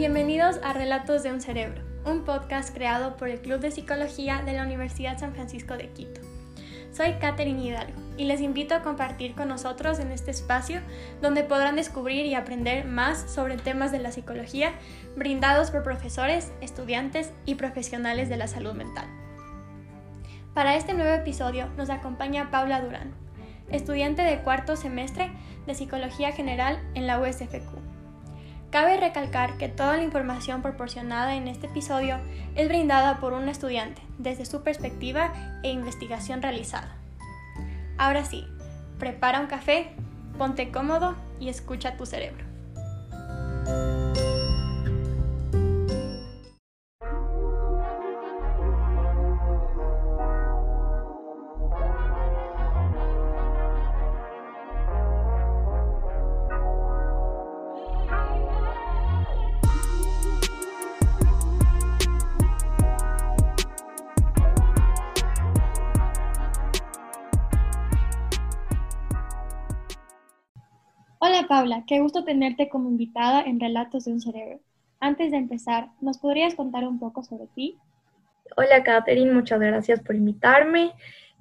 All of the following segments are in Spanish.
Bienvenidos a Relatos de un Cerebro, un podcast creado por el Club de Psicología de la Universidad San Francisco de Quito. Soy Katherine Hidalgo y les invito a compartir con nosotros en este espacio donde podrán descubrir y aprender más sobre temas de la psicología brindados por profesores, estudiantes y profesionales de la salud mental. Para este nuevo episodio nos acompaña Paula Durán, estudiante de cuarto semestre de Psicología General en la USFQ. Cabe recalcar que toda la información proporcionada en este episodio es brindada por un estudiante desde su perspectiva e investigación realizada. Ahora sí, prepara un café, ponte cómodo y escucha tu cerebro. Paula, qué gusto tenerte como invitada en Relatos de un Cerebro. Antes de empezar, ¿nos podrías contar un poco sobre ti? Hola Catherine, muchas gracias por invitarme.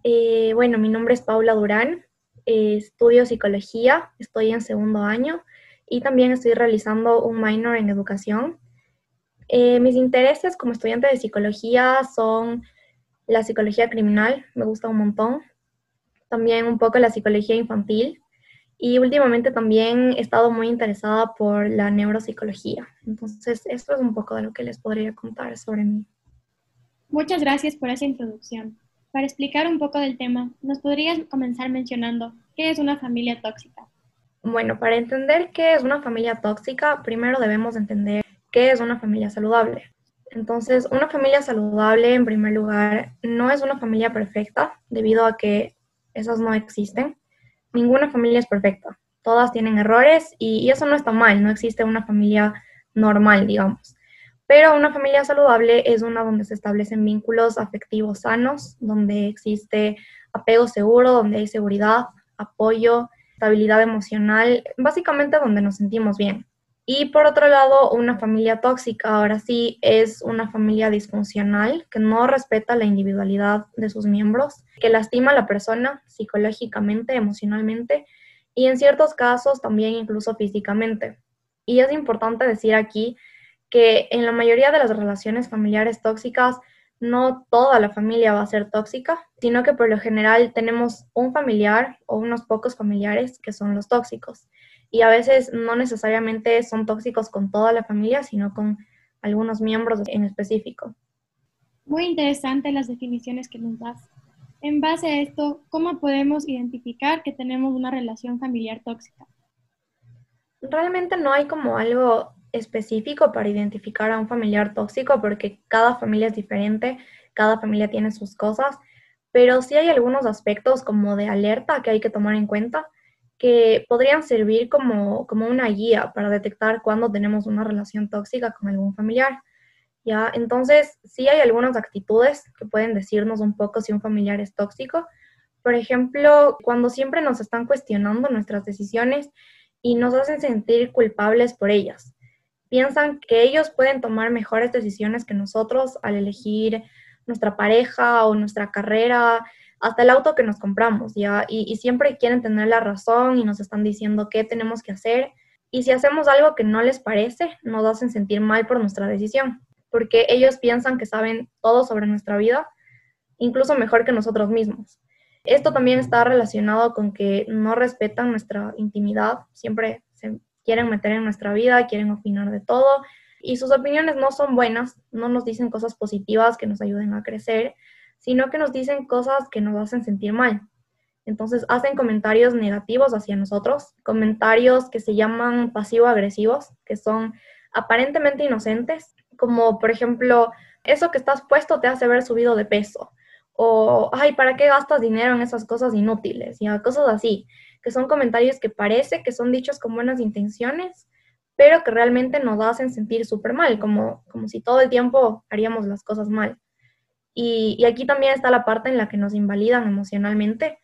Eh, bueno, mi nombre es Paula Durán, eh, estudio psicología, estoy en segundo año y también estoy realizando un minor en educación. Eh, mis intereses como estudiante de psicología son la psicología criminal, me gusta un montón, también un poco la psicología infantil y últimamente también he estado muy interesada por la neuropsicología. Entonces, esto es un poco de lo que les podría contar sobre mí. Muchas gracias por esa introducción. Para explicar un poco del tema, ¿nos podrías comenzar mencionando qué es una familia tóxica? Bueno, para entender qué es una familia tóxica, primero debemos entender qué es una familia saludable. Entonces, una familia saludable, en primer lugar, no es una familia perfecta, debido a que esas no existen ninguna familia es perfecta. Todas tienen errores y, eso no está mal, no existe una familia normal, digamos. Pero una familia saludable es una donde se establecen vínculos afectivos sanos, donde existe apego seguro, donde hay seguridad, apoyo, estabilidad emocional, básicamente donde nos sentimos bien. Y por otro lado, una familia tóxica, ahora sí, es una familia disfuncional que no respeta la individualidad de sus miembros, que lastima a la persona psicológicamente, emocionalmente y en ciertos casos también incluso físicamente. Y es importante decir aquí que en la mayoría de las relaciones familiares tóxicas, no toda la familia va a ser tóxica, sino que por lo general tenemos un familiar o unos pocos familiares que son los tóxicos y a veces no necesariamente son tóxicos con toda la familia, sino con algunos miembros en específico. Muy interesante las definiciones que nos das. En base a esto, ¿cómo podemos identificar que tenemos una relación familiar tóxica? Realmente no hay como algo específico para identificar a un familiar tóxico porque cada familia es diferente, cada familia tiene sus cosas, pero sí hay algunos aspectos como de alerta que hay que tomar en cuenta que podrían servir como, como una guía para detectar cuando tenemos una relación tóxica con algún familiar. ¿ya? Entonces, sí hay algunas actitudes que pueden decirnos un poco si un familiar es tóxico. Por ejemplo, cuando siempre nos están cuestionando nuestras decisiones y nos hacen sentir culpables por ellas. Piensan que ellos pueden tomar mejores decisiones que nosotros al elegir nuestra pareja o nuestra carrera, hasta el auto que nos compramos, ¿ya? Y, siempre quieren tener la razón y nos están diciendo qué tenemos que hacer. Y si hacemos algo que no les parece, nos hacen sentir mal por nuestra decisión, porque ellos piensan que saben todo sobre nuestra vida, incluso mejor que nosotros mismos. Esto también está relacionado con que no respetan nuestra intimidad, siempre se quieren meter en nuestra vida, quieren opinar de todo y sus opiniones no son buenas, no nos dicen cosas positivas que nos ayuden a crecer, sino que nos dicen cosas que nos hacen sentir mal. Entonces hacen comentarios negativos hacia nosotros, comentarios que se llaman pasivo-agresivos, que son aparentemente inocentes, como por ejemplo, eso que estás puesto te hace ver subido de peso, o, ay, ¿para qué gastas dinero en esas cosas inútiles? Y cosas así, que son comentarios que parece que son dichos con buenas intenciones, pero que realmente nos hacen sentir súper mal, como, como si todo el tiempo haríamos las cosas mal. Y, aquí también está la parte en la que nos invalidan emocionalmente.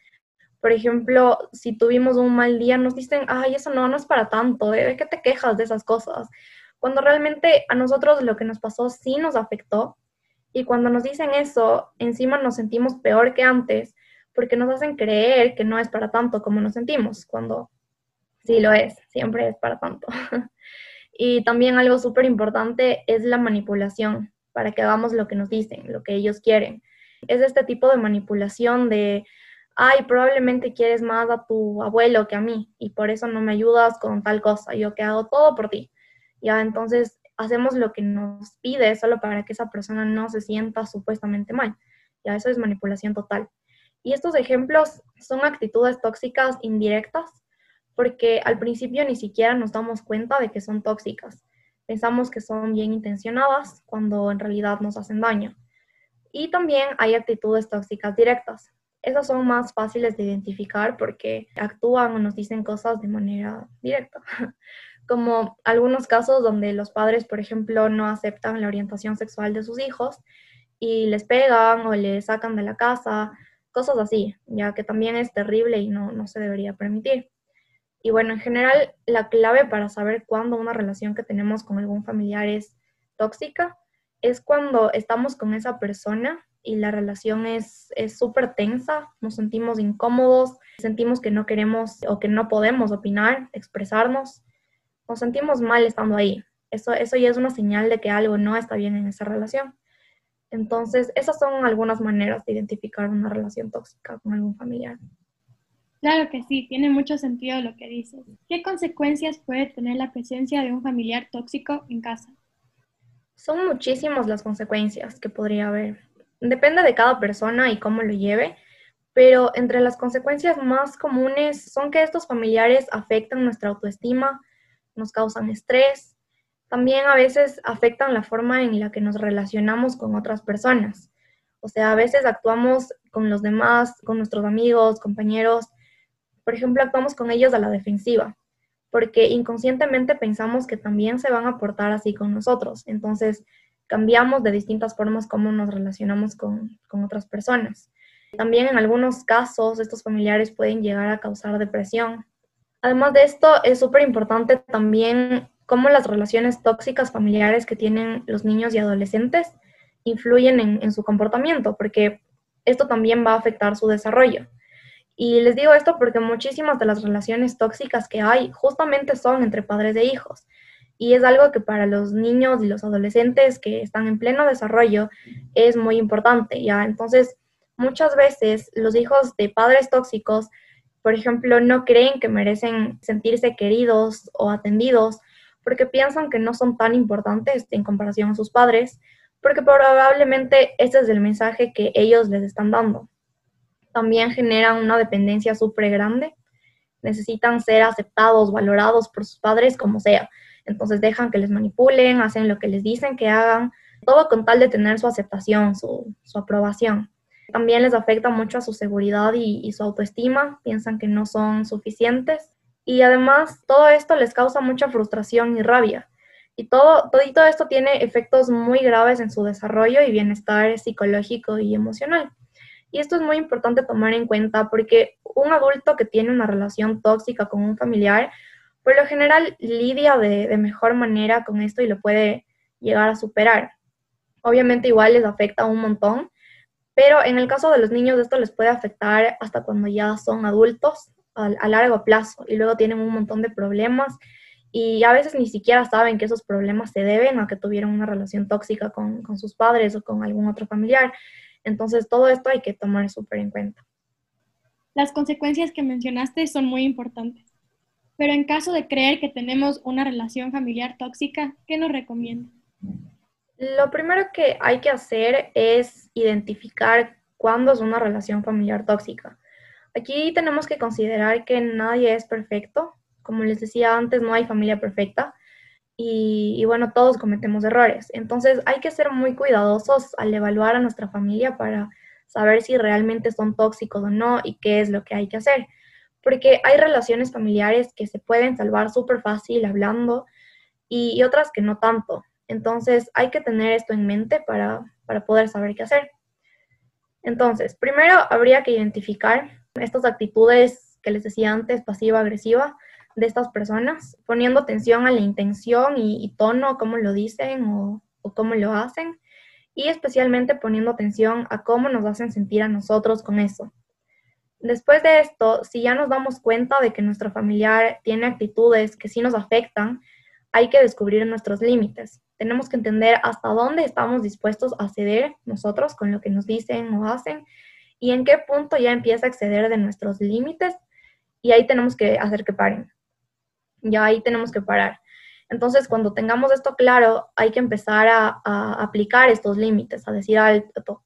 Por ejemplo, si tuvimos un mal día, nos dicen, ay, eso no, no es para tanto, ¿de qué te quejas de esas cosas? cuando realmente a nosotros lo que nos pasó sí nos afectó. Y cuando nos dicen eso, encima nos sentimos peor que antes, porque nos hacen creer que no es para tanto como nos sentimos, cuando sí lo es, siempre es para tanto. y también algo súper importante es la manipulación, para que hagamos lo que nos dicen, lo que ellos quieren. Es este tipo de manipulación de, ay, probablemente quieres más a tu abuelo que a mí y por eso no me ayudas con tal cosa, yo que hago todo por ti. Ya, entonces hacemos lo que nos pide solo para que esa persona no se sienta supuestamente mal. Ya, eso es manipulación total. Y estos ejemplos son actitudes tóxicas indirectas porque al principio ni siquiera nos damos cuenta de que son tóxicas. Pensamos que son bien intencionadas cuando en realidad nos hacen daño. Y también hay actitudes tóxicas directas. Esas son más fáciles de identificar porque actúan o nos dicen cosas de manera directa. Como algunos casos donde los padres, por ejemplo, no aceptan la orientación sexual de sus hijos y les pegan o les sacan de la casa cosas así, ya que también es terrible y no, no se debería permitir. Y bueno, en general, la clave para saber cuándo una relación que tenemos con algún familiar es tóxica es cuando estamos con esa persona y la relación es súper tensa, nos sentimos incómodos, sentimos que no queremos o que no podemos opinar, expresarnos, nos sentimos mal estando ahí. Eso, eso ya es una señal de que algo no está bien en esa relación. Entonces, esas son algunas maneras de identificar una relación tóxica con algún familiar. Claro que sí, tiene mucho sentido lo que dices. ¿Qué consecuencias puede tener la presencia de un familiar tóxico en casa? Son muchísimas las consecuencias que podría haber. Depende de cada persona y cómo lo lleve, pero entre las consecuencias más comunes son que estos familiares afectan nuestra autoestima, nos causan estrés, también a veces afectan la forma en la que nos relacionamos con otras personas. O sea, a veces actuamos con los demás, con nuestros amigos, compañeros, por ejemplo, actuamos con ellos a la defensiva, porque inconscientemente pensamos que también se van a portar así con nosotros. Entonces, cambiamos de distintas formas cómo nos relacionamos con, con otras personas. También en algunos casos, estos familiares pueden llegar a causar depresión. Además de esto, es súper importante también cómo las relaciones tóxicas familiares que tienen los niños y adolescentes influyen en, su comportamiento, porque esto también va a afectar su desarrollo. Y les digo esto porque muchísimas de las relaciones tóxicas que hay justamente son entre padres e hijos. Y es algo que para los niños y los adolescentes que están en pleno desarrollo es muy importante, ¿ya? Entonces, muchas veces los hijos de padres tóxicos, por ejemplo, no creen que merecen sentirse queridos o atendidos porque piensan que no son tan importantes en comparación a sus padres, porque probablemente ese es el mensaje que ellos les están dando. También generan una dependencia súper grande, necesitan ser aceptados, valorados por sus padres como sea. Entonces dejan que les manipulen, hacen lo que les dicen que hagan, todo con tal de tener su aceptación, su, aprobación. También les afecta mucho a su seguridad y, y su autoestima, piensan que no son suficientes y además todo esto les causa mucha frustración y rabia. Y todo, todo esto tiene efectos muy graves en su desarrollo y bienestar psicológico y emocional. Y esto es muy importante tomar en cuenta porque un adulto que tiene una relación tóxica con un familiar, por lo general lidia de, mejor manera con esto y lo puede llegar a superar. Obviamente igual les afecta un montón, pero en el caso de los niños esto les puede afectar hasta cuando ya son adultos a, largo plazo y luego tienen un montón de problemas y a veces ni siquiera saben que esos problemas se deben a que tuvieron una relación tóxica con sus padres o con algún otro familiar. Entonces todo esto hay que tomar súper en cuenta. Las consecuencias que mencionaste son muy importantes. Pero en caso de creer que tenemos una relación familiar tóxica, ¿qué nos recomienda? Lo primero que hay que hacer es identificar cuándo es una relación familiar tóxica. Aquí tenemos que considerar que nadie es perfecto. Como les decía antes, no hay familia perfecta. Y, bueno, todos cometemos errores. Entonces hay que ser muy cuidadosos al evaluar a nuestra familia para saber si realmente son tóxicos o no y qué es lo que hay que hacer. Porque hay relaciones familiares que se pueden salvar súper fácil hablando y, otras que no tanto. Entonces hay que tener esto en mente para, para poder saber qué hacer. Entonces, primero habría que identificar estas actitudes que les decía antes, pasiva-agresiva, de estas personas, poniendo atención a la intención y, tono, cómo lo dicen o, o cómo lo hacen, y especialmente poniendo atención a cómo nos hacen sentir a nosotros con eso. Después de esto, si ya nos damos cuenta de que nuestro familiar tiene actitudes que sí nos afectan, hay que descubrir nuestros límites. Tenemos que entender hasta dónde estamos dispuestos a ceder nosotros con lo que nos dicen o hacen y en qué punto ya empieza a exceder de nuestros límites y ahí tenemos que hacer que paren. Ya ahí tenemos que parar. Entonces, cuando tengamos esto claro, hay que empezar a, aplicar estos límites, a decir alto.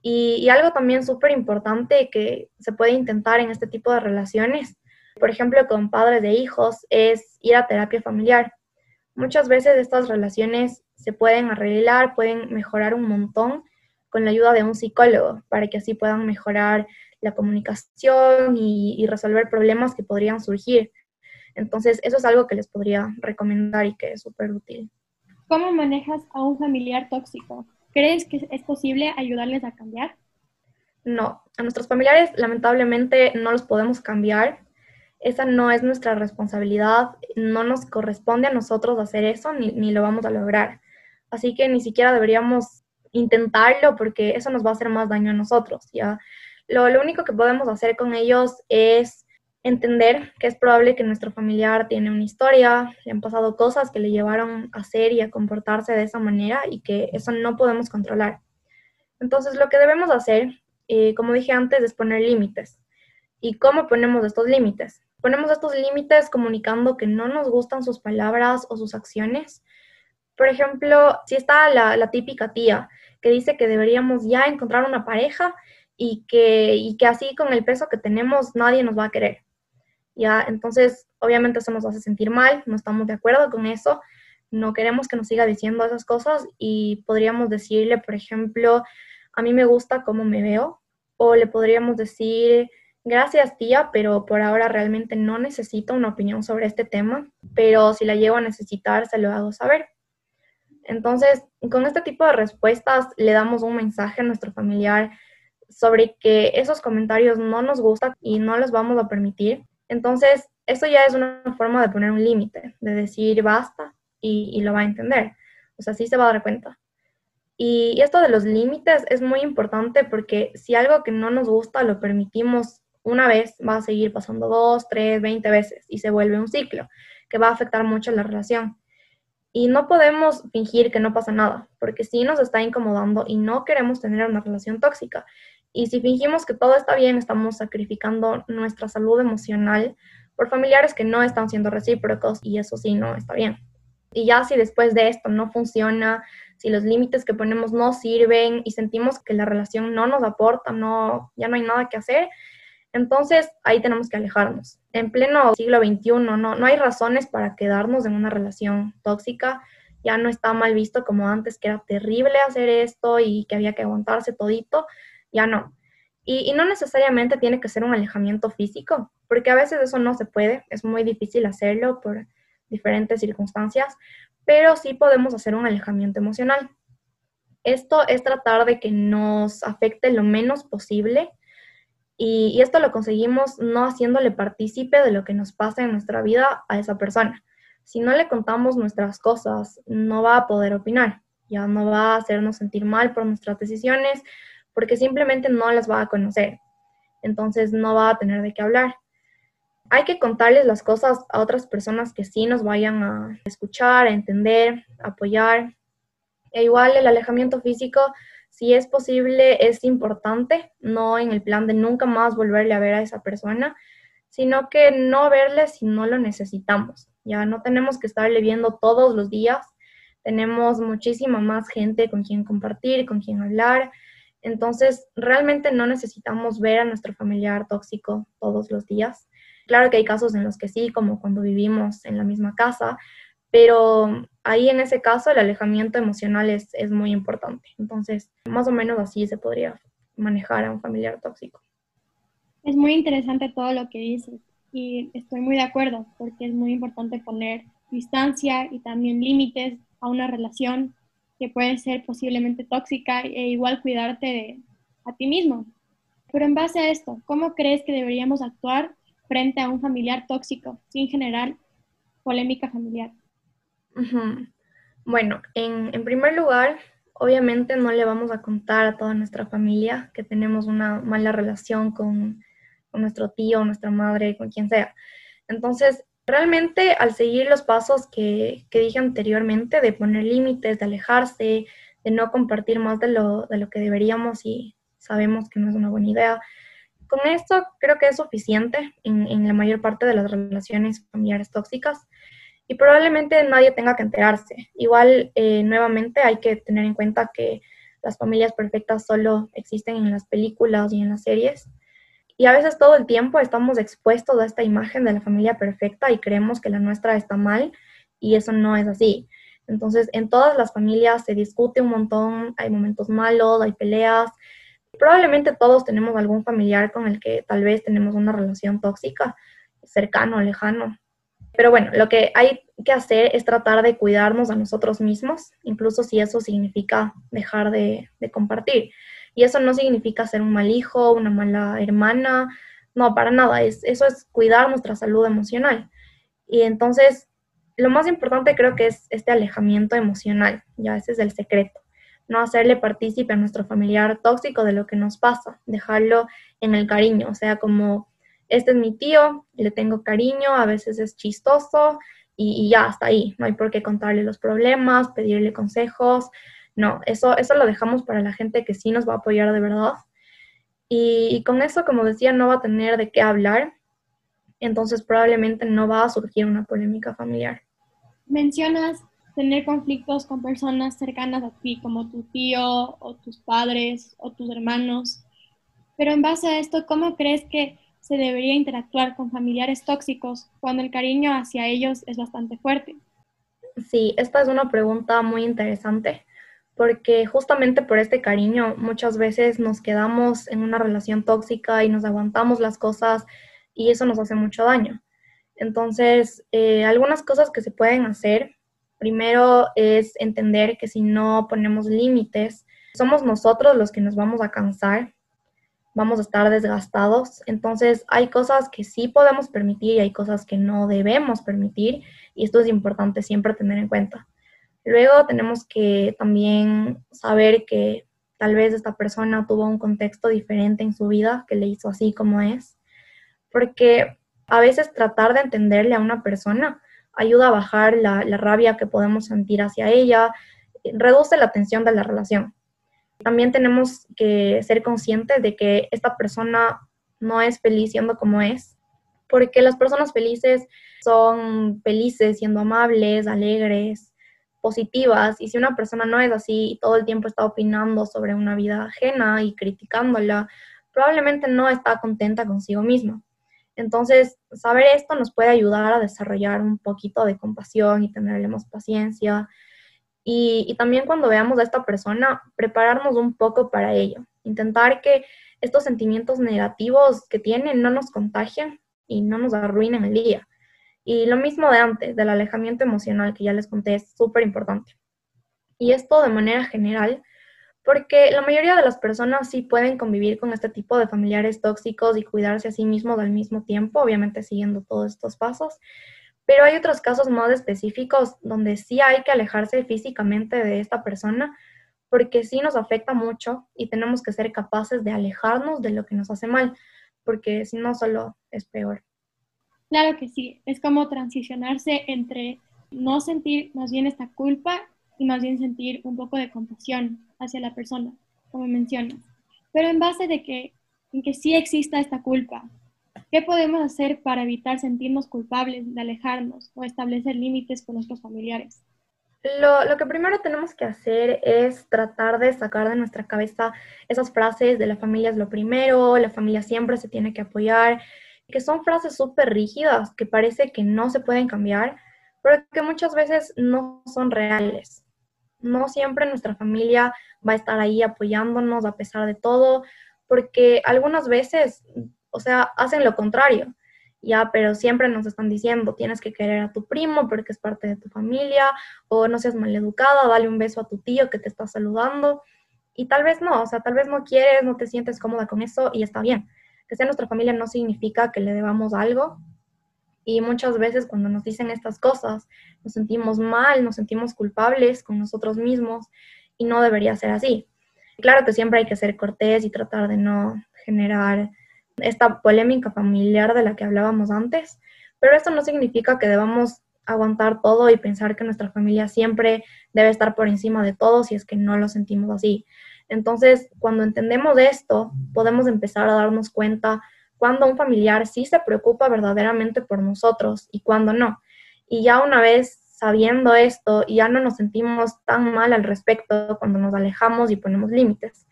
Y, algo también súper importante que se puede intentar en este tipo de relaciones, por ejemplo, con padres de hijos, es ir a terapia familiar. Muchas veces estas relaciones se pueden arreglar, pueden mejorar un montón con la ayuda de un psicólogo para que así puedan mejorar la comunicación y resolver problemas que podrían surgir. Entonces, eso es algo que les podría recomendar y que es súper útil. ¿Cómo manejas a un familiar tóxico? ¿Crees que es posible ayudarles a cambiar? No, a nuestros familiares lamentablemente no los podemos cambiar. Esa no es nuestra responsabilidad, no nos corresponde a nosotros hacer eso ni, ni lo vamos a lograr. Así que ni siquiera deberíamos intentarlo porque eso nos va a hacer más daño a nosotros. ¿ya? Lo, lo único que podemos hacer con ellos es entender que es probable que nuestro familiar tiene una historia, le han pasado cosas que le llevaron a ser y a comportarse de esa manera y que eso no podemos controlar. Entonces, lo que debemos hacer, eh, como dije antes, es poner límites. ¿Y cómo ponemos estos límites? Ponemos estos límites comunicando que no nos gustan sus palabras o sus acciones. Por ejemplo, si está la, la típica tía que dice que deberíamos ya encontrar una pareja y que, y que así con el peso que tenemos nadie nos va a querer ¿ya? Entonces, obviamente eso nos hace sentir mal, no estamos de acuerdo con eso, no queremos que nos siga diciendo esas cosas y podríamos decirle, por ejemplo, a mí me gusta cómo me veo, o le podríamos decir, gracias tía, pero por ahora realmente no necesito una opinión sobre este tema, pero si la llego a necesitar, se lo hago saber. Entonces, con este tipo de respuestas le damos un mensaje a nuestro familiar sobre que esos comentarios no nos gustan y no los vamos a permitir entonces, eso ya es una forma de poner un límite, de decir basta y, lo va a entender. O sea, sí se va a dar cuenta. Y, esto de los límites es muy importante porque si algo que no nos gusta lo permitimos una vez, va a seguir pasando dos, tres, veinte veces y se vuelve un ciclo que va a afectar mucho la relación. Y no podemos fingir que no pasa nada, porque sí nos está incomodando y no queremos tener una relación tóxica. Y si fingimos que todo está bien, estamos sacrificando nuestra salud emocional por familiares que no están siendo recíprocos y eso sí no está bien. Y ya si después de esto no funciona, si los límites que ponemos no sirven y sentimos que la relación no nos aporta, no, ya no hay nada que hacer, entonces ahí tenemos que alejarnos. En pleno siglo XXI no, no hay razones para quedarnos en una relación tóxica. Ya no está mal visto como antes, que era terrible hacer esto y que había que aguantarse todito ya no. Y, no necesariamente tiene que ser un alejamiento físico, porque a veces eso no se puede, es muy difícil hacerlo por diferentes circunstancias, pero sí podemos hacer un alejamiento emocional. Esto es tratar de que nos afecte lo menos posible y, y, esto lo conseguimos no haciéndole partícipe de lo que nos pasa en nuestra vida a esa persona. Si no le contamos nuestras cosas, no va a poder opinar, ya no va a hacernos sentir mal por nuestras decisiones, porque simplemente no las va a conocer. Entonces no va a tener de qué hablar. Hay que contarles las cosas a otras personas que sí nos vayan a escuchar, a entender, a apoyar. E igual el alejamiento físico, si es posible, es importante, no en el plan de nunca más volverle a ver a esa persona, sino que no verle si no lo necesitamos. Ya no tenemos que estarle viendo todos los días. Tenemos muchísima más gente con quien compartir, con quien hablar, entonces, realmente no necesitamos ver a nuestro familiar tóxico todos los días. Claro que hay casos en los que sí, como cuando vivimos en la misma casa, pero ahí en ese caso el alejamiento emocional es, muy importante. Entonces, más o menos así se podría manejar a un familiar tóxico. Es muy interesante todo lo que dices y estoy muy de acuerdo porque es muy importante poner distancia y también límites a una relación que puede ser posiblemente tóxica e igual cuidarte a ti mismo. Pero en base a esto, ¿cómo crees que deberíamos actuar frente a un familiar tóxico sin generar polémica familiar? Bueno, en, en primer lugar, obviamente no le vamos a contar a toda nuestra familia que tenemos una mala relación con, con nuestro tío, nuestra madre, con quien sea. Entonces, realmente al seguir los pasos que, que dije anteriormente, de poner límites, de alejarse, de no compartir más de lo, de lo que deberíamos y sabemos que no es una buena idea, con esto creo que es suficiente en, en la mayor parte de las relaciones familiares tóxicas y probablemente nadie tenga que enterarse. Igual, eh, nuevamente, hay que tener en cuenta que las familias perfectas solo existen en las películas y en las series. Y a veces todo el tiempo estamos expuestos a esta imagen de la familia perfecta y creemos que la nuestra está mal y eso no es así. Entonces, en todas las familias se discute un montón, hay momentos malos, hay peleas. Probablemente todos tenemos algún familiar con el que tal vez tenemos una relación tóxica, cercano, lejano. Pero bueno, lo que hay que hacer es tratar de cuidarnos a nosotros mismos, incluso si eso significa dejar de, compartir. Y eso no significa ser un mal hijo, una mala hermana, no, para nada, es, eso es cuidar nuestra salud emocional. Y entonces, lo más importante creo que es este alejamiento emocional, ya ese es el secreto. No hacerle partícipe a nuestro familiar tóxico de lo que nos pasa, dejarlo en el cariño, o sea, como este es mi tío, le tengo cariño, a veces es chistoso y, ya hasta ahí. No hay por qué contarle los problemas, pedirle consejos. No, eso, eso lo dejamos para la gente que sí nos va a apoyar de verdad. Y, con eso, como decía, no va a tener de qué hablar. Entonces probablemente no va a surgir una polémica familiar. Mencionas tener conflictos con personas cercanas a ti, como tu tío o tus padres o tus hermanos. Pero en base a esto, ¿cómo crees que se debería interactuar con familiares tóxicos cuando el cariño hacia ellos es bastante fuerte? Sí, esta es una pregunta muy interesante porque justamente por este cariño muchas veces nos quedamos en una relación tóxica y nos aguantamos las cosas y eso nos hace mucho daño. Entonces, eh, algunas cosas que se pueden hacer, primero es entender que si no ponemos límites, somos nosotros los que nos vamos a cansar vamos a estar desgastados. Entonces hay cosas que sí podemos permitir y hay cosas que no debemos permitir y esto es importante siempre tener en cuenta. Luego tenemos que también saber que tal vez esta persona tuvo un contexto diferente en su vida que le hizo así como es, porque a veces tratar de entenderle a una persona ayuda a bajar la, la rabia que podemos sentir hacia ella, reduce la tensión de la relación. También tenemos que ser conscientes de que esta persona no es feliz siendo como es, porque las personas felices son felices siendo amables, alegres, positivas, y si una persona no es así y todo el tiempo está opinando sobre una vida ajena y criticándola, probablemente no está contenta consigo misma. Entonces, saber esto nos puede ayudar a desarrollar un poquito de compasión y tenerle más paciencia, y, también cuando veamos a esta persona, prepararnos un poco para ello. Intentar que estos sentimientos negativos que tienen no nos contagien y no nos arruinen el día. Y lo mismo de antes, del alejamiento emocional que ya les conté, es súper importante. Y esto de manera general, porque la mayoría de las personas sí pueden convivir con este tipo de familiares tóxicos y cuidarse a sí mismos al mismo tiempo, obviamente siguiendo todos estos pasos. Pero hay otros casos más específicos donde sí hay que alejarse físicamente de esta persona porque sí nos afecta mucho y tenemos que ser capaces de alejarnos de lo que nos hace mal, porque si no solo es peor. Claro que sí, es como transicionarse entre no sentir más bien esta culpa y más bien sentir un poco de compasión hacia la persona, como mencionas. Pero en base de que, en que sí exista esta culpa, ¿Qué podemos hacer para evitar sentirnos culpables de alejarnos o establecer límites con nuestros familiares? Lo, lo, que primero tenemos que hacer es tratar de sacar de nuestra cabeza esas frases de la familia es lo primero, la familia siempre se tiene que apoyar, que son frases súper rígidas que parece que no se pueden cambiar, pero que muchas veces no son reales. No siempre nuestra familia va a estar ahí apoyándonos a pesar de todo, porque algunas veces o sea, hacen lo contrario. Ya, pero siempre nos están diciendo, tienes que querer a tu primo porque es parte de tu familia, o no seas maleducada, dale un beso a tu tío que te está saludando. Y tal vez no, o sea, tal vez no quieres, no te sientes cómoda con eso y está bien. Que sea nuestra familia no significa que le debamos algo. Y muchas veces cuando nos dicen estas cosas, nos sentimos mal, nos sentimos culpables con nosotros mismos y no debería ser así. Claro que siempre hay que ser cortés y tratar de no generar esta polémica familiar de la que hablábamos antes, pero esto no significa que debamos aguantar todo y pensar que nuestra familia siempre debe estar por encima de todo si es que no lo sentimos así. Entonces, cuando entendemos esto, podemos empezar a darnos cuenta cuando un familiar sí se preocupa verdaderamente por nosotros y cuando no. Y ya una vez sabiendo esto, ya no nos sentimos tan mal al respecto cuando nos alejamos y ponemos límites.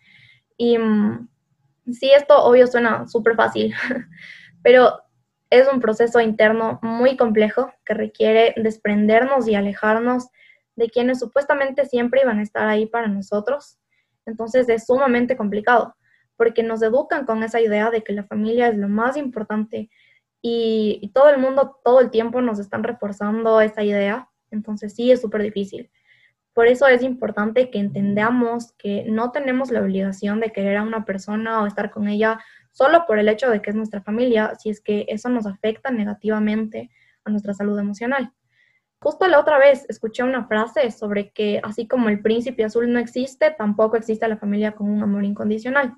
Y mm, sí, esto obvio suena súper fácil, pero es un proceso interno muy complejo que requiere desprendernos y alejarnos de quienes supuestamente siempre iban a estar ahí para nosotros. Entonces es sumamente complicado porque nos educan con esa idea de que la familia es lo más importante y, todo el mundo todo el tiempo nos están reforzando esa idea. Entonces sí es súper difícil. Por eso es importante que entendamos que no tenemos la obligación de querer a una persona o estar con ella solo por el hecho de que es nuestra familia, si es que eso nos afecta negativamente a nuestra salud emocional. Justo la otra vez escuché una frase sobre que así como el príncipe azul no existe, tampoco existe la familia con un amor incondicional.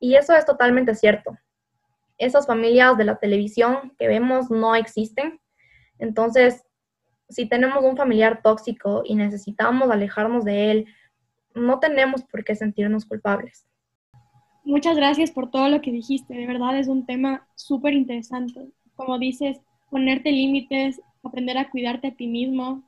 Y eso es totalmente cierto. Esas familias de la televisión que vemos no existen. Entonces, si tenemos un familiar tóxico y necesitamos alejarnos de él, no tenemos por qué sentirnos culpables. Muchas gracias por todo lo que dijiste. De verdad es un tema súper interesante. Como dices, ponerte límites, aprender a cuidarte a ti mismo.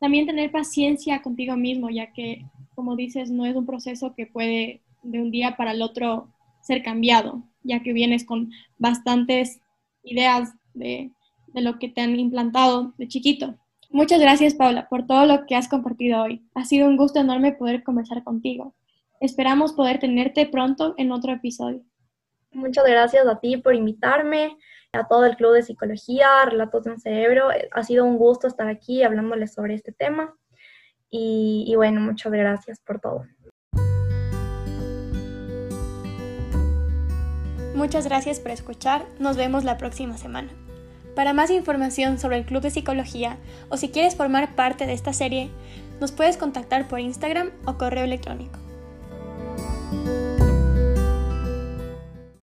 También tener paciencia contigo mismo, ya que, como dices, no es un proceso que puede de un día para el otro ser cambiado, ya que vienes con bastantes ideas de, de lo que te han implantado de chiquito. Muchas gracias, Paula, por todo lo que has compartido hoy. Ha sido un gusto enorme poder conversar contigo. Esperamos poder tenerte pronto en otro episodio. Muchas gracias a ti por invitarme, a todo el Club de Psicología, Relatos de un Cerebro. Ha sido un gusto estar aquí hablándoles sobre este tema. Y, y bueno, muchas gracias por todo. Muchas gracias por escuchar. Nos vemos la próxima semana. Para más información sobre el Club de Psicología o si quieres formar parte de esta serie, nos puedes contactar por Instagram o correo electrónico.